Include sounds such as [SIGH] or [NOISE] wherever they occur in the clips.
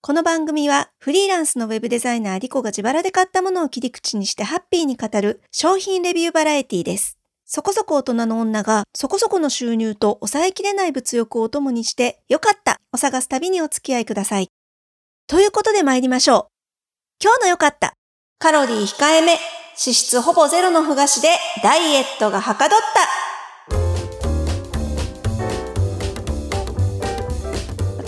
この番組はフリーランスのウェブデザイナーリコが自腹で買ったものを切り口にしてハッピーに語る商品レビューバラエティです。そこそこ大人の女がそこそこの収入と抑えきれない物欲をお供にしてよかったを探す旅にお付き合いください。ということで参りましょう。今日のよかった。カロリー控えめ、脂質ほぼゼロのふ菓子でダイエットがはかどった。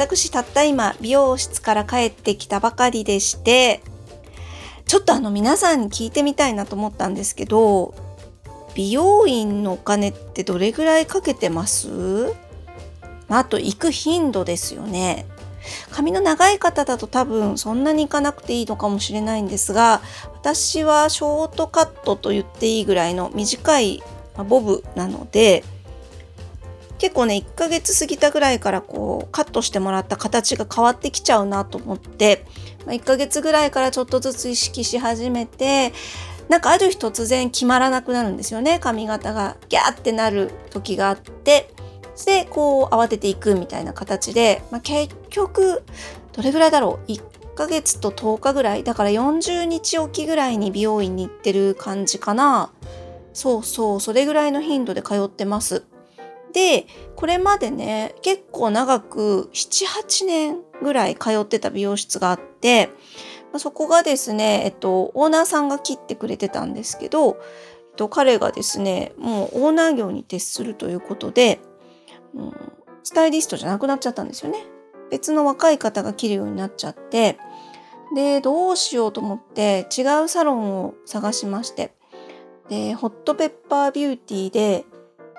私たった今美容室から帰ってきたばかりでしてちょっとあの皆さんに聞いてみたいなと思ったんですけど美容院のお金ってどれぐらいかけてます？あと行く頻度ですよね。髪の長い方だと多分そんなに行かなくていいのかもしれないんですが私はショートカットと言っていいぐらいの短いボブなので結構ね1ヶ月過ぎたぐらいからこうカットしてもらった形が変わってきちゃうなと思って、まあ、1ヶ月ぐらいからちょっとずつ意識し始めてなんかある日突然決まらなくなるんですよね。髪型がギャーってなる時があってでこう慌てていくみたいな形で、まあ、結局どれぐらいだろう？1ヶ月と10日ぐらい？だから40日おきぐらいに美容院に行ってる感じかな。そうそうそれぐらいの頻度で通ってます。でこれまでね結構長く78年ぐらい通ってた美容室があってそこがですね、えっと、オーナーさんが切ってくれてたんですけど、えっと、彼がですねもうオーナー業に徹するということで、うん、スタイリストじゃなくなっちゃったんですよね。別の若い方が切るようになっちゃってでどうしようと思って違うサロンを探しましてでホットペッパービューティーで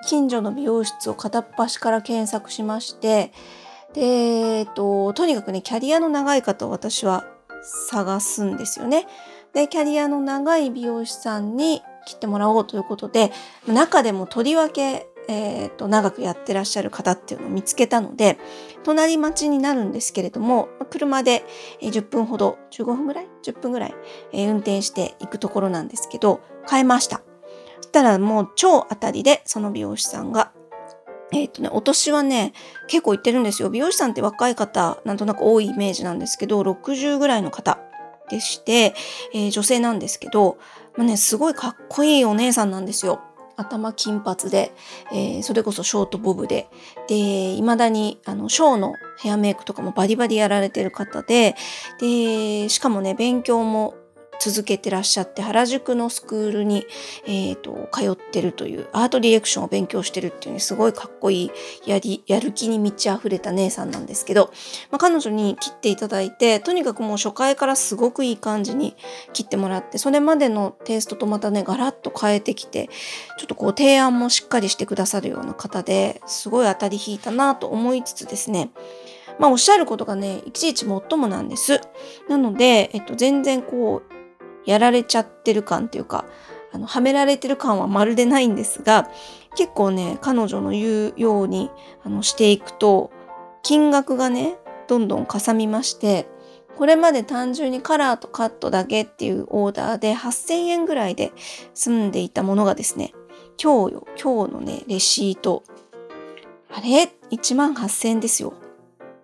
近所の美容室を片っ端から検索しましてで、えっと、とにかくねキャリアの長い方を私は探すんですよね。でキャリアの長い美容師さんに切ってもらおうということで中でもとりわけ、えーと、長くやってらっしゃる方っていうのを見つけたので隣町になるんですけれども車で10分ほど15分ぐらい？10分ぐらいえ運転していくところなんですけど変えました。したらもう超当たりで、その美容師さんが。えっ、ー、とね、お年はね、結構行ってるんですよ。美容師さんって若い方、なんとなく多いイメージなんですけど、60ぐらいの方でして、えー、女性なんですけど、まあね、すごいかっこいいお姉さんなんですよ。頭金髪で、えー、それこそショートボブで、で、未だに、あの、ショーのヘアメイクとかもバリバリやられてる方で、で、しかもね、勉強も続けてらっしゃって原宿のスクールに、えーと、通ってるというアートディレクションを勉強してるっていうねすごいかっこいいやりやる気に満ち溢れた姉さんなんですけど、まあ、彼女に切っていただいてとにかくもう初回からすごくいい感じに切ってもらってそれまでのテイストとまたねガラッと変えてきてちょっとこう提案もしっかりしてくださるような方ですごい当たり引いたなと思いつつですねまあおっしゃることがねいちいちもっともなんです。なので、えっと、全然こうやられちゃってる感っていうか、あの、はめられてる感はまるでないんですが、結構ね、彼女の言うようにあのしていくと、金額がね、どんどんかさみまして、これまで単純にカラーとカットだけっていうオーダーで8000円ぐらいで済んでいたものがですね、今日よ、今日のね、レシート。あれ ?1 万8000円ですよ。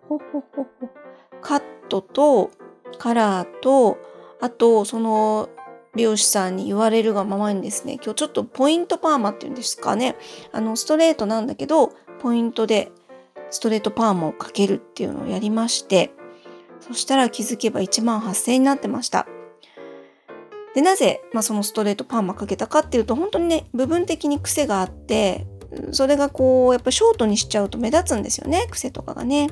ほほほほ。カットとカラーとあとその美容師さんに言われるがままにですね今日ちょっとポイントパーマっていうんですかねあのストレートなんだけどポイントでストレートパーマをかけるっていうのをやりましてそしたら気づけば1万8000円になってました。でなぜ、まあ、そのストレートパーマかけたかっていうと本当にね部分的に癖があってそれがこうやっぱショートにしちゃうと目立つんですよね癖とかがね。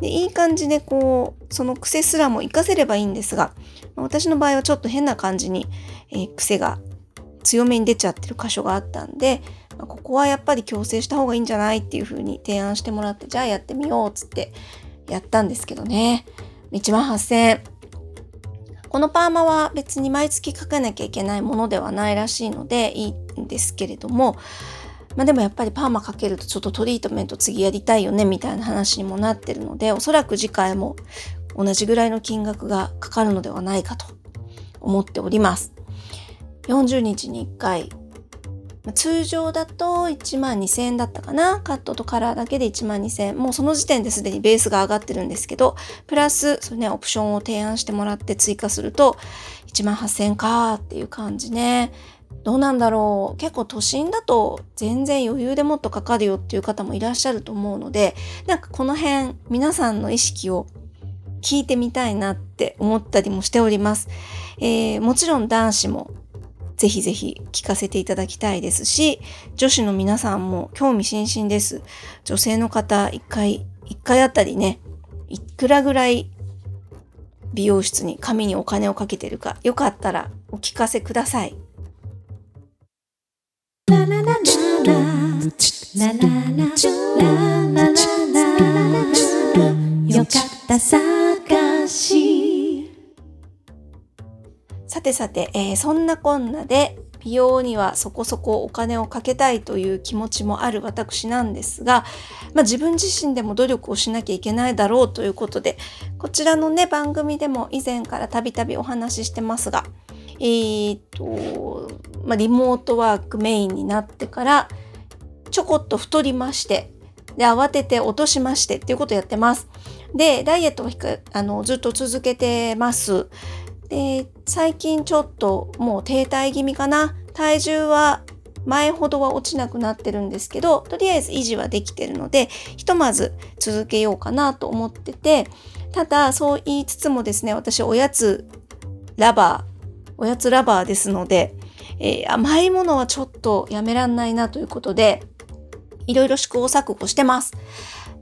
でいい感じでこうその癖すらも活かせればいいんですが私の場合はちょっと変な感じに、えー、癖が強めに出ちゃってる箇所があったんで、ま、ここはやっぱり矯正した方がいいんじゃないっていう風に提案してもらってじゃあやってみようっつってやったんですけどね1万8000円このパーマは別に毎月かけなきゃいけないものではないらしいのでいいんですけれどもまあでもやっぱりパーマかけるとちょっとトリートメント次やりたいよねみたいな話にもなってるのでおそらく次回も同じぐらいの金額がかかるのではないかと思っております。40日に1回通常だと1万2000円だったかな。カットとカラーだけで1万2000円。もうその時点ですでにベースが上がってるんですけど、プラス、そね、オプションを提案してもらって追加すると、1万8000円かーっていう感じね。どうなんだろう。結構都心だと全然余裕でもっとかかるよっていう方もいらっしゃると思うので、なんかこの辺、皆さんの意識を聞いてみたいなって思ったりもしております。えー、もちろん男子もぜひぜひ聞かせていただきたいですし、女子の皆さんも興味津々です。女性の方、一回、一回あたりね、いくらぐらい美容室に髪にお金をかけてるか、よかったらお聞かせください。よかった探しさてさて、えー、そんなこんなで美容にはそこそこお金をかけたいという気持ちもある私なんですが、まあ、自分自身でも努力をしなきゃいけないだろうということでこちらのね番組でも以前からたびたびお話ししてますがえー、っと、まあ、リモートワークメインになってからちょこっと太りましてで慌てて落としましてっていうことをやってます。で、ダイエットをあのずっと続けてます。で、最近ちょっともう停滞気味かな。体重は前ほどは落ちなくなってるんですけど、とりあえず維持はできてるので、ひとまず続けようかなと思ってて、ただそう言いつつもですね、私おやつラバー、おやつラバーですので、えー、甘いものはちょっとやめらんないなということで、いろいろ試行錯誤してます。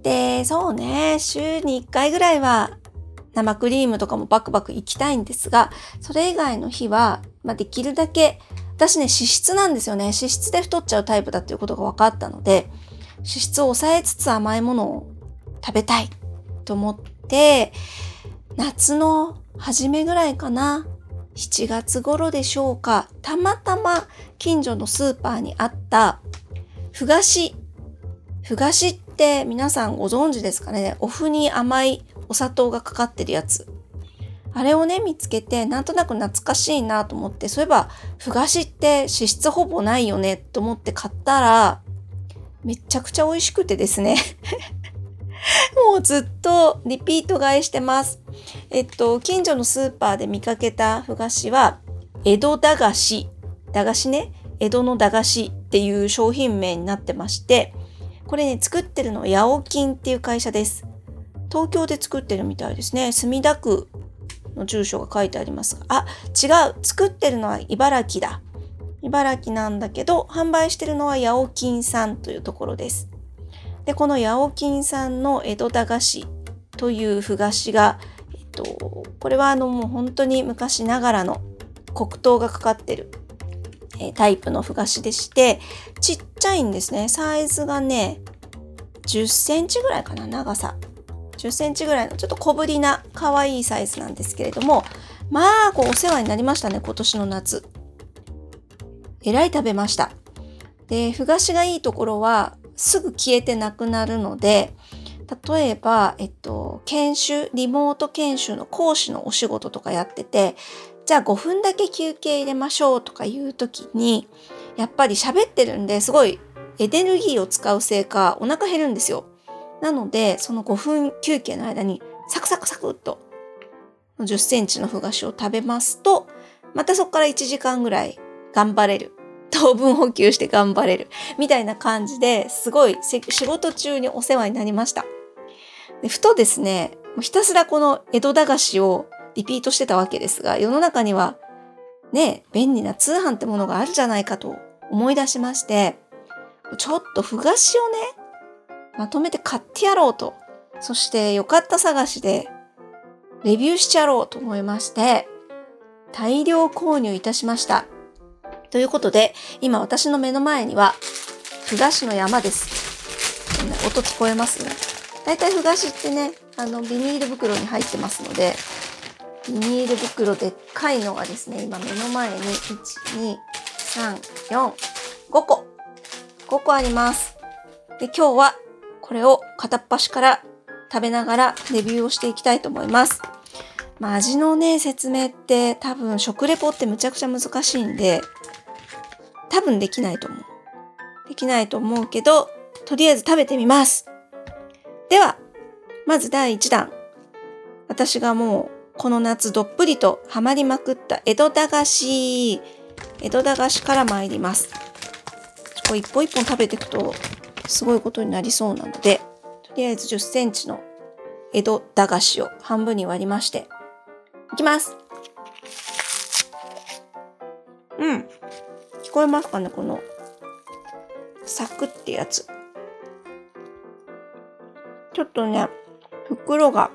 で、そうね、週に1回ぐらいは生クリームとかもバクバク行きたいんですが、それ以外の日は、まあ、できるだけ、私ね、脂質なんですよね。脂質で太っちゃうタイプだっていうことが分かったので、脂質を抑えつつ甘いものを食べたいと思って、夏の初めぐらいかな、7月頃でしょうか、たまたま近所のスーパーにあったふがしふがしって皆さんご存知ですかね？お麩に甘いお砂糖がかかってるやつ。あれをね、見つけて、なんとなく懐かしいなと思って、そういえば、ふがしって脂質ほぼないよねと思って買ったら、めちゃくちゃ美味しくてですね。もうずっとリピート買いしてます。えっと、近所のスーパーで見かけたふがしは、江戸駄菓子。駄菓子ね？江戸の駄菓子っていう商品名になってまして、これね、作ってるのはヤオキンっていう会社です。東京で作ってるみたいですね。墨田区の住所が書いてありますが、あ、違う。作ってるのは茨城だ。茨城なんだけど、販売してるのはヤオキンさんというところです。で、このヤオキンさんの江戸駄菓子というふ菓子が、えっと、これはあのもう本当に昔ながらの黒糖がかかってるえタイプのふ菓子でして、ちっちゃいんですね。サイズがね、10センチぐらいかな、長さ。10センチぐらいのちょっと小ぶりな可愛いサイズなんですけれども、まあ、こうお世話になりましたね、今年の夏。えらい食べました。で、ふ菓子がいいところは、すぐ消えてなくなるので、例えば、えっと、研修、リモート研修の講師のお仕事とかやってて、じゃあ5分だけ休憩入れましょうとかいう時に、やっぱり喋ってるんですごいエネルギーを使うせいかお腹減るんですよ。なので、その5分休憩の間にサクサクサクっと10センチのふ菓子を食べますと、またそこから1時間ぐらい頑張れる。糖分補給して頑張れる。みたいな感じですごい仕事中にお世話になりました。でふとですね、ひたすらこの江戸駄菓子をリピートしてたわけですが、世の中にはね、便利な通販ってものがあるじゃないかと思い出しまして、ちょっとふがしをね、まとめて買ってやろうと、そしてよかった探しでレビューしちゃろうと思いまして、大量購入いたしました。ということで、今私の目の前には、ふがしの山です。音聞こえますね。だいたいふがしってね、あの、ビニール袋に入ってますので、ビニール袋でっかいのがですね、今目の前に1、2、3、4、5個。5個あります。で、今日はこれを片っ端から食べながらレビューをしていきたいと思います。まあ、味のね、説明って多分食レポってむちゃくちゃ難しいんで、多分できないと思う。できないと思うけど、とりあえず食べてみます。では、まず第1弾。私がもうこの夏どっぷりとハマりまくった江戸駄菓子。江戸駄菓子から参ります。これ一本一本食べていくとすごいことになりそうなので、とりあえず10センチの江戸駄菓子を半分に割りまして、いきますうん。こえますかねこの、サクってやつ。ちょっとね、袋が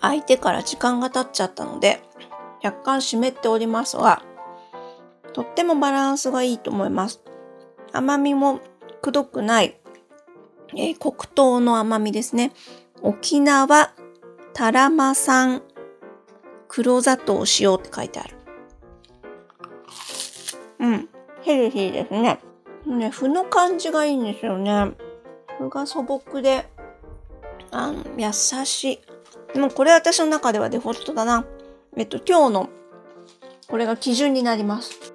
開いてから時間が経っちゃったので、若干湿っておりますが、とってもバランスがいいと思います。甘みもくどくない、えー、黒糖の甘みですね。沖縄タラマ産黒砂糖塩って書いてある。うん。ヘルシーですね。ね、麩の感じがいいんですよね。麩が素朴で、あの、優しい。でもこれ私の中ではデフォルトだな。えっと、今日の、これが基準になります。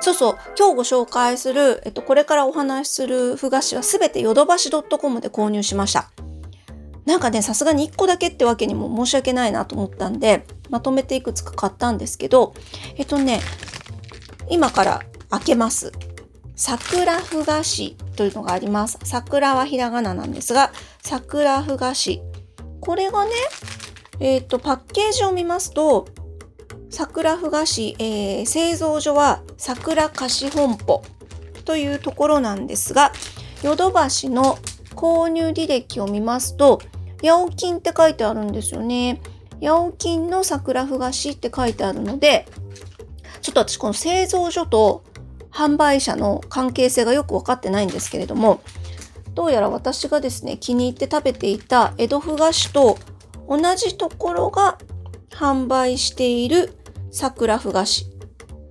そうそう、今日ご紹介する、えっと、これからお話しするふ菓子はすべてヨドバシ .com で購入しました。なんかね、さすがに1個だけってわけにも申し訳ないなと思ったんで、まとめていくつか買ったんですけど、えっとね、今から開けます。桜ふ菓子というのがあります。桜はひらがななんですが、桜ふ菓子。これがね、えっ、と、パッケージを見ますと、桜ふ菓子、えー、製造所は桜菓子本舗というところなんですが、ヨドバシの購入履歴を見ますと、八百金って書いてあるんですよね。八百金の桜ふ菓子って書いてあるので、ちょっと私この製造所と販売者の関係性がよく分かってないんですけれども、どうやら私がですね、気に入って食べていた江戸ふ菓子と同じところが販売している桜ふ菓子。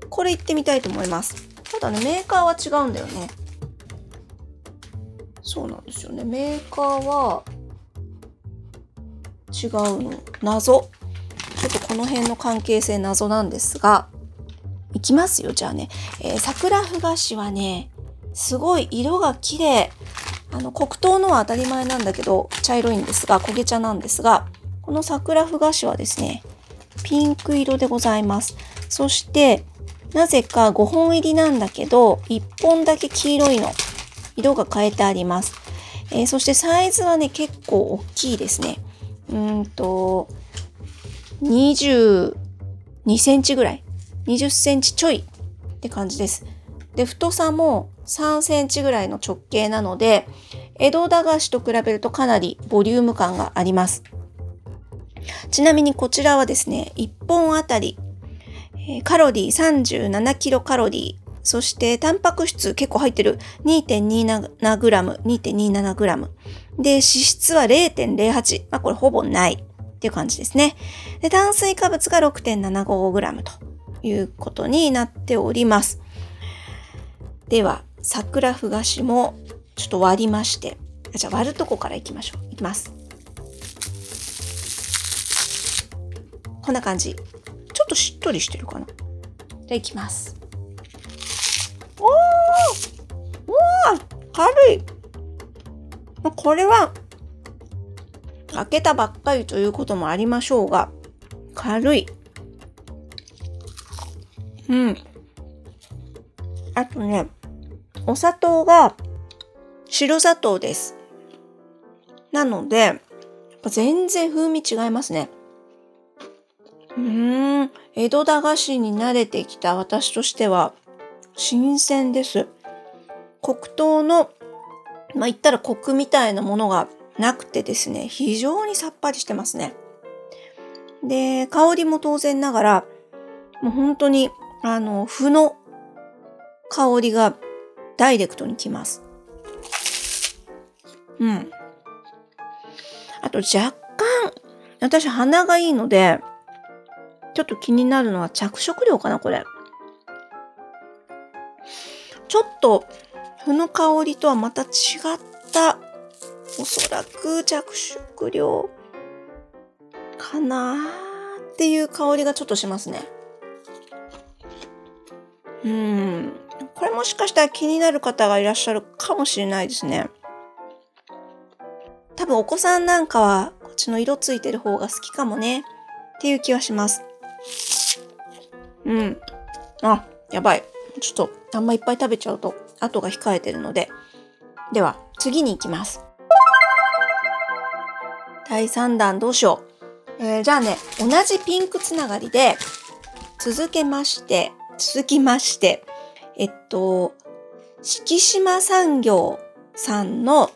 これ行ってみたいと思います。ただね、メーカーは違うんだよね。そうなんですよね。メーカーは違うの？謎。ちょっとこの辺の関係性謎なんですが、いきますよ、じゃあね。えー、桜ふ菓子はね、すごい色が綺麗。あの、黒糖のは当たり前なんだけど、茶色いんですが、焦げ茶なんですが、この桜ふ菓子はですね、ピンク色でございます。そして、なぜか5本入りなんだけど、1本だけ黄色いの。色が変えてあります。えー、そしてサイズはね、結構大きいですね。うんと、22センチぐらい。20センチちょいって感じです。で、太さも3センチぐらいの直径なので、江戸駄菓子と比べるとかなりボリューム感があります。ちなみにこちらはですね、1本あたり、えカロリー37キロカロリー、そしてタンパク質結構入ってる 2.27g、2.27g。で、脂質は0.08。まあこれほぼないっていう感じですね。で、炭水化物が 6.75g ということになっております。では、桜ふ菓子もちょっと割りまして、じゃあ割るとこからいきましょう。いきます。こんな感じ。ちょっとしっとりしてるかな。じゃあいきます。おーおー軽いこれは、開けたばっかりということもありましょうが、軽い。うん。あとね、お砂糖が白砂糖です。なので、全然風味違いますね。うーん、江戸駄菓子に慣れてきた私としては新鮮です。黒糖の、まあ、言ったらコクみたいなものがなくてですね、非常にさっぱりしてますね。で、香りも当然ながら、もう本当に、あの、麩の香りがダイレクトにきます。うん。あと若干、私鼻がいいので、ちょっと気になるのは着色料かな、これ。ちょっと、麩の香りとはまた違った、おそらく着色料かなーっていう香りがちょっとしますね。うん。これもしかしたら気になる方がいらっしゃるかもしれないですね。多分お子さんなんかはこっちの色ついてる方が好きかもねっていう気はします。うん。あ、やばい。ちょっとあんまいっぱい食べちゃうと後が控えてるので。では次に行きます。第3弾どうしよう。えー、じゃあね、同じピンクつながりで続けまして、続きまして、えっと、敷島産業さんの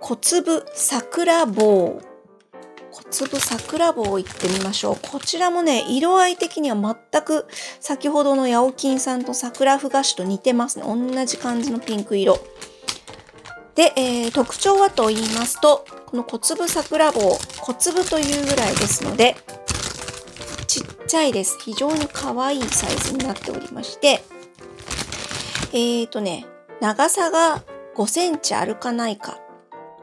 小粒桜棒。小粒桜棒いってみましょう。こちらもね、色合い的には全く先ほどのヤオキンさんと桜ふ菓子と似てますね。同じ感じのピンク色。で、えー、特徴はと言いますと、この小粒桜棒、小粒というぐらいですので、ちっちゃいです。非常に可愛いサイズになっておりまして、えーとね、長さが5センチあるかないか。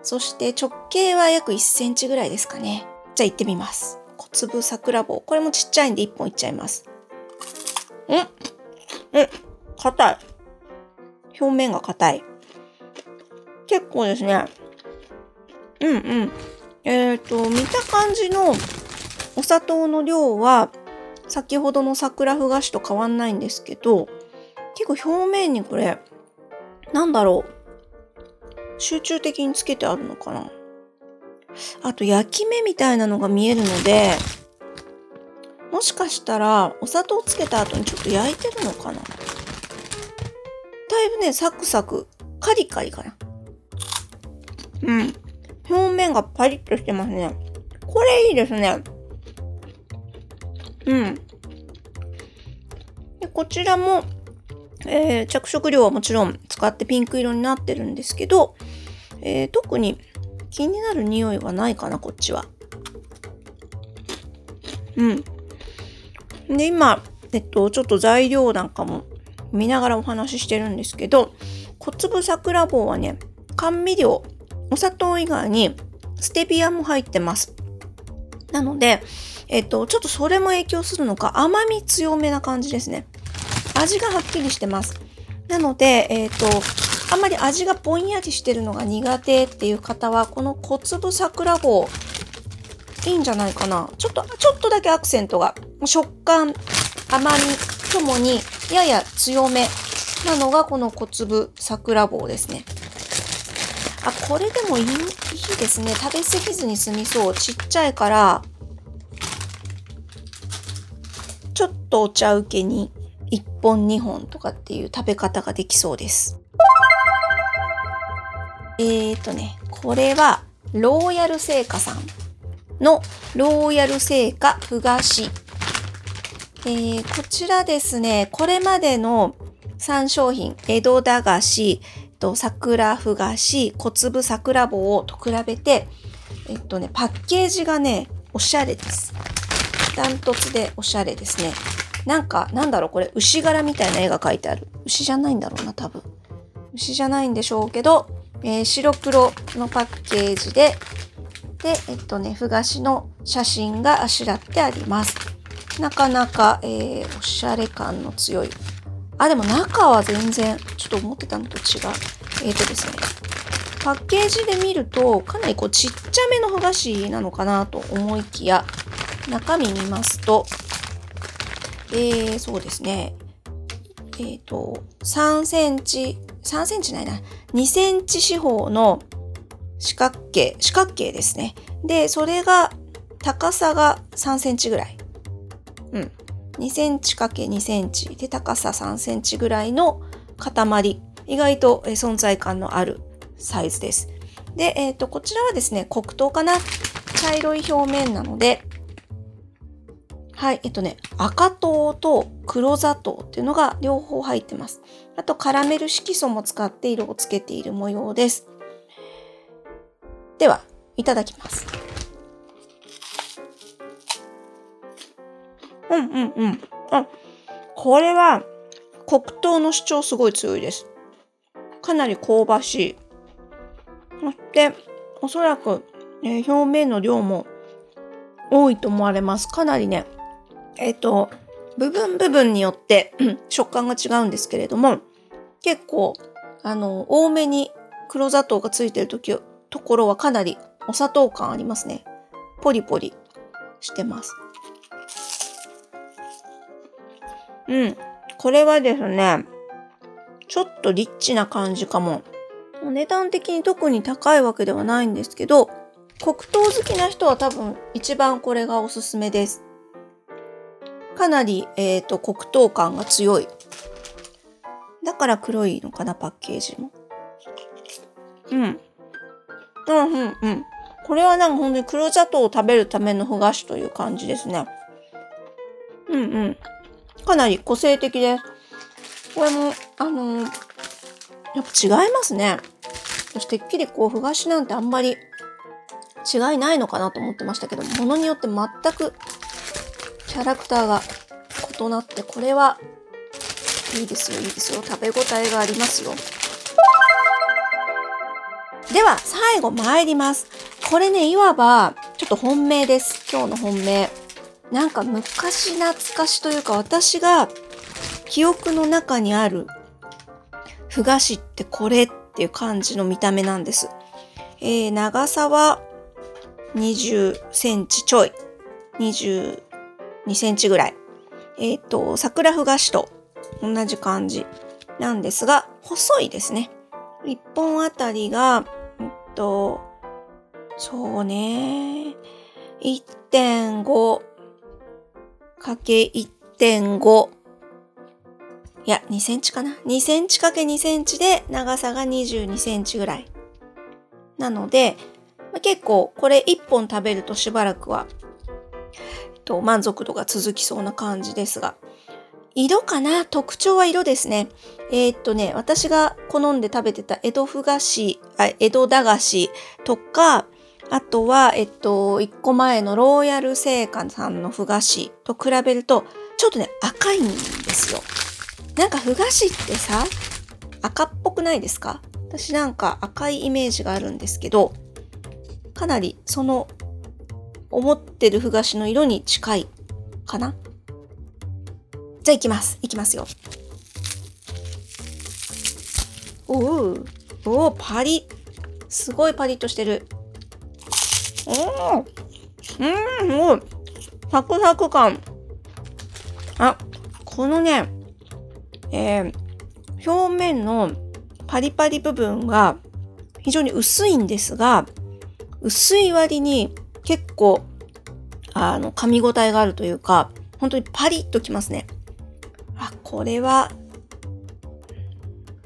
そして直径は約1センチぐらいですかね。じゃあ行ってみます。小粒桜棒。これもちっちゃいんで1本いっちゃいます。んえ、硬い。表面が硬い。結構ですね。うんうん。えっ、ー、と、見た感じのお砂糖の量は先ほどの桜ふ菓子と変わんないんですけど、結構表面にこれ、なんだろう。集中的につけてあるのかな？あと焼き目みたいなのが見えるので、もしかしたらお砂糖つけた後にちょっと焼いてるのかな？だいぶね、サクサク、カリカリかな？うん。表面がパリッとしてますね。これいいですね。うん。でこちらもえー、着色料はもちろん使ってピンク色になってるんですけど、えー、特に気になる匂いはないかな、こっちは。うん。で、今、えっと、ちょっと材料なんかも見ながらお話ししてるんですけど、小粒桜棒はね、甘味料、お砂糖以外にステビアも入ってます。なので、えっと、ちょっとそれも影響するのか甘み強めな感じですね。味がはっきりしてます。なので、えっ、と、あんまり味がぼんやりしてるのが苦手っていう方は、この小粒桜棒、いいんじゃないかな。ちょっと、ちょっとだけアクセントが、食感、甘みともにやや強めなのがこの小粒桜棒ですね。あ、これでもいいいいですね。食べ過ぎずに済みそう。ちっちゃいから、ちょっとお茶受けに1本2本とかっていう食べ方ができそうです。えーとね、これはローヤル製菓さんのローヤル製菓ふ菓子。えー、こちらですね、これまでの3商品、江戸駄菓子、と桜ふ菓子、小粒桜棒と比べて、えっとね、パッケージがね、おしゃれです。ダントツでおしゃれですね。なんか、なんだろう、これ、牛柄みたいな絵が描いてある。牛じゃないんだろうな、多分。牛じゃないんでしょうけど、えー、白黒のパッケージで、で、えっとね、ふ菓子の写真があしらってあります。なかなか、えー、おしゃれ感の強い。あ、でも中は全然、ちょっと思ってたのと違う。えっ、ー、とですね、パッケージで見ると、かなりこうちっちゃめのふ菓子なのかなと思いきや、中身見ますと、えー、そうですね。えっ、ー、と、3センチ、3センチないな、2センチ四方の四角形、四角形ですね。で、それが、高さが3センチぐらい。うん。2センチ ×2 センチで高さ3センチぐらいの塊。意外と存在感のあるサイズです。で、えっ、ー、と、こちらはですね、黒糖かな茶色い表面なので、はい、えっとね、赤糖と黒砂糖っていうのが両方入ってます。あと、カラメル色素も使って色をつけている模様です。では、いただきます。うんうんうん。あ、これは黒糖の主張すごい強いです。かなり香ばしい。そして、おそらく、えー、表面の量も多いと思われます。かなりね、えっ、ー、と、部分部分によって [CLEARS THROAT] 食感が違うんですけれども、結構、あの、多めに黒砂糖がついてる時ところはかなりお砂糖感ありますね。ポリポリしてます。うん。これはですね、ちょっとリッチな感じかも。値段的に特に高いわけではないんですけど、黒糖好きな人は多分一番これがおすすめです。かなり、えっ、ー、と、黒糖感が強い。だから黒いのかな、パッケージも。うん。うん、うん、うん。これはなんか本当に黒砂糖を食べるためのふ菓子という感じですね。うんうん。かなり個性的です。これも、あのー、やっぱ違いますね。私てっきりこう、ふ菓子なんてあんまり違いないのかなと思ってましたけど、ものによって全くキャラクターが異なって、これはいいですよ、いいですよ。食べ応えがありますよ。では、最後参ります。これね、いわば、ちょっと本命です。今日の本命。なんか昔懐かしというか、私が記憶の中にある、ふ菓子ってこれっていう感じの見た目なんです。えー、長さは20センチちょい。2センチぐらい。えっ、ー、と、桜ふ菓子と同じ感じなんですが、細いですね。1本あたりが、えっと、そうね、1.5かけ1.5いや、2センチかな ?2 センチかけ2センチで長さが22センチぐらい。なので、結構これ1本食べるとしばらくは、と、満足度が続きそうな感じですが、色かな？特徴は色ですね。えー、っとね、私が好んで食べてた江戸ふ菓子、あ江戸駄菓子とか、あとは、えっと、1個前のローヤル製菓さんのふ菓子と比べると、ちょっとね、赤いんですよ。なんかふ菓子ってさ、赤っぽくないですか？私なんか赤いイメージがあるんですけど、かなりその思ってるふ菓子の色に近いかな？じゃあ行きます。行きますよ。おおおおパリすごいパリッとしてる。おおうん、もう、サクサク感。あ、このね、えー、表面のパリパリ部分が非常に薄いんですが、薄い割に結構、あの、噛み応えがあるというか、本当にパリッときますね。あ、これは、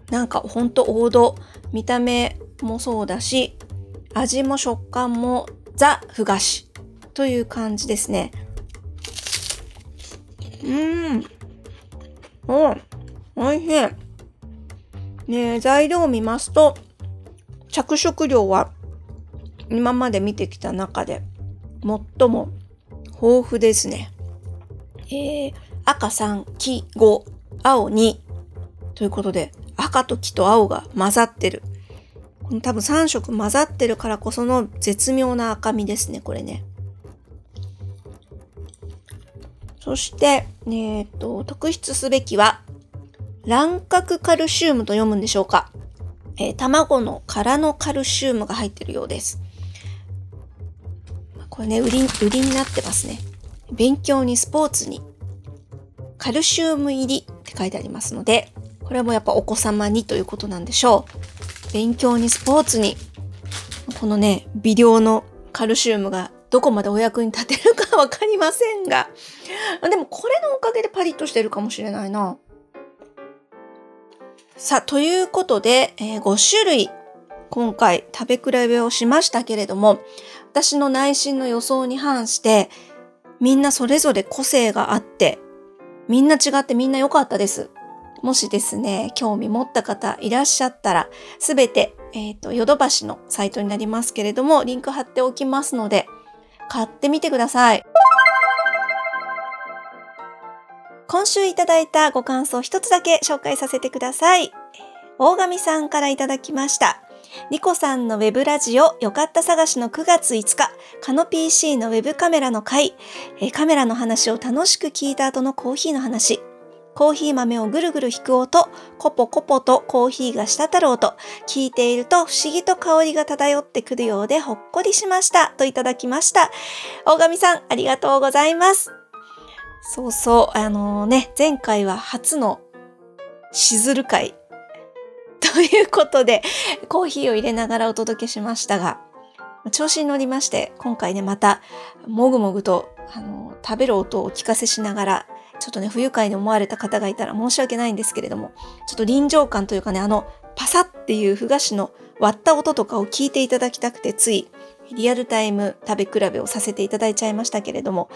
なんかほんと王道。見た目もそうだし、味も食感もザ・ふ菓子という感じですね。うーん。おおいしい。ね材料を見ますと、着色料は今まで見てきた中で最も豊富ですね。えー、赤3、黄5、青2ということで、赤と黄と青が混ざってる。この多分3色混ざってるからこその絶妙な赤みですね、これね。そして、えっ、と、特筆すべきは、卵殻カルシウムと読むんでしょうか。えー、卵の殻のカルシウムが入ってるようです。これね、売り、売りになってますね。勉強にスポーツにカルシウム入りって書いてありますので、これもやっぱお子様にということなんでしょう。勉強にスポーツに、このね、微量のカルシウムがどこまでお役に立てるかわかりませんが、でもこれのおかげでパリッとしてるかもしれないな。さあ、ということで、えー、5種類今回食べ比べをしましたけれども、私の内心の予想に反して、みんなそれぞれ個性があって、みんな違ってみんな良かったです。もしですね、興味持った方いらっしゃったら、すべて、えっ、ー、と、ヨドバシのサイトになりますけれども、リンク貼っておきますので、買ってみてください。今週いただいたご感想一つだけ紹介させてください。大神さんからいただきました。ニコさんのウェブラジオよかった探しの9月5日、カノ PC のウェブカメラの回、カメラの話を楽しく聞いた後のコーヒーの話、コーヒー豆をぐるぐる引く音、コポコポとコーヒーが滴る音、聞いていると不思議と香りが漂ってくるようでほっこりしました。といただきました。大神さん、ありがとうございます。そうそう、あのー、ね、前回は初のしずる会ということで、コーヒーを入れながらお届けしましたが、調子に乗りまして、今回ね、また、もぐもぐと、あの、食べる音をお聞かせしながら、ちょっとね、不愉快に思われた方がいたら申し訳ないんですけれども、ちょっと臨場感というかね、あの、パサっていうふ菓子の割った音とかを聞いていただきたくて、つい、リアルタイム食べ比べをさせていただいちゃいましたけれども、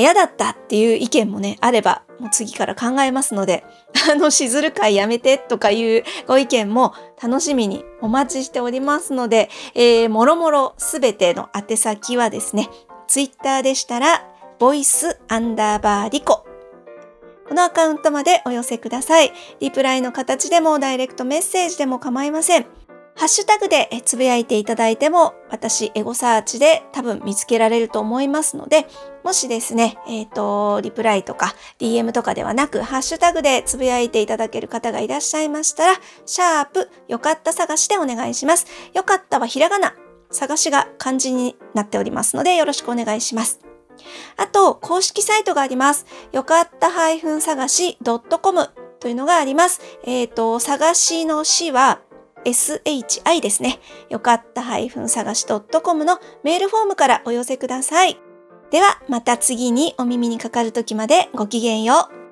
嫌だったっていう意見もね、あれば、もう次から考えますので、[LAUGHS] あの、しずる会やめてとかいうご意見も楽しみにお待ちしておりますので、えー、もろもろすべての宛先はですね、ツイッターでしたら、ボイスアンダーバーリコ。このアカウントまでお寄せください。リプライの形でもダイレクトメッセージでも構いません。ハッシュタグでつぶやいていただいても、私、エゴサーチで多分見つけられると思いますので、もしですね、えっ、ー、と、リプライとか DM とかではなく、ハッシュタグでつぶやいていただける方がいらっしゃいましたら、シャープ、よかった探しでお願いします。よかったはひらがな、探しが漢字になっておりますので、よろしくお願いします。あと、公式サイトがあります。よかった探し .com というのがあります。えっ、ー、と、探しの詩は、SHI ですね。よかった探し .com のメールフォームからお寄せください。では、また次にお耳にかかる時までごきげんよう。